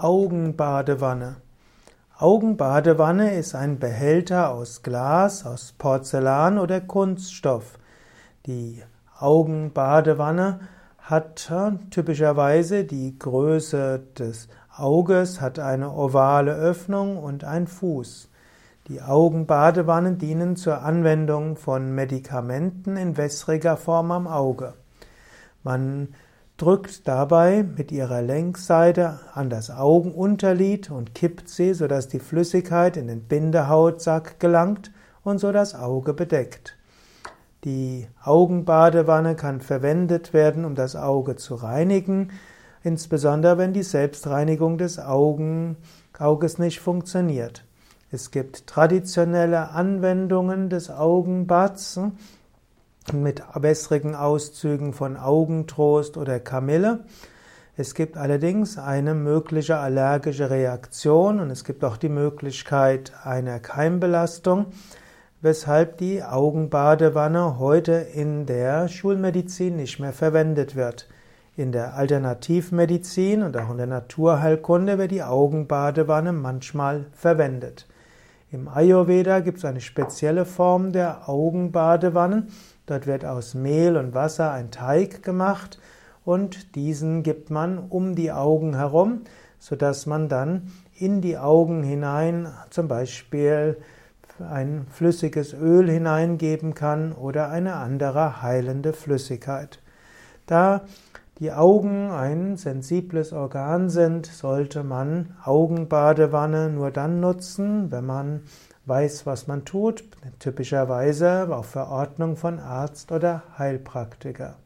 Augenbadewanne. Augenbadewanne ist ein Behälter aus Glas, aus Porzellan oder Kunststoff. Die Augenbadewanne hat typischerweise die Größe des Auges, hat eine ovale Öffnung und ein Fuß. Die Augenbadewannen dienen zur Anwendung von Medikamenten in wässriger Form am Auge. Man drückt dabei mit ihrer Längsseite an das Augenunterlid und kippt sie, sodass die Flüssigkeit in den Bindehautsack gelangt und so das Auge bedeckt. Die Augenbadewanne kann verwendet werden, um das Auge zu reinigen, insbesondere wenn die Selbstreinigung des Augen, Auges nicht funktioniert. Es gibt traditionelle Anwendungen des Augenbads, mit wässrigen Auszügen von Augentrost oder Kamille. Es gibt allerdings eine mögliche allergische Reaktion und es gibt auch die Möglichkeit einer Keimbelastung, weshalb die Augenbadewanne heute in der Schulmedizin nicht mehr verwendet wird. In der Alternativmedizin und auch in der Naturheilkunde wird die Augenbadewanne manchmal verwendet. Im Ayurveda gibt es eine spezielle Form der Augenbadewannen. Dort wird aus Mehl und Wasser ein Teig gemacht und diesen gibt man um die Augen herum, sodass man dann in die Augen hinein zum Beispiel ein flüssiges Öl hineingeben kann oder eine andere heilende Flüssigkeit. Da die Augen ein sensibles Organ sind, sollte man Augenbadewanne nur dann nutzen, wenn man weiß, was man tut, typischerweise auf Verordnung von Arzt oder Heilpraktiker.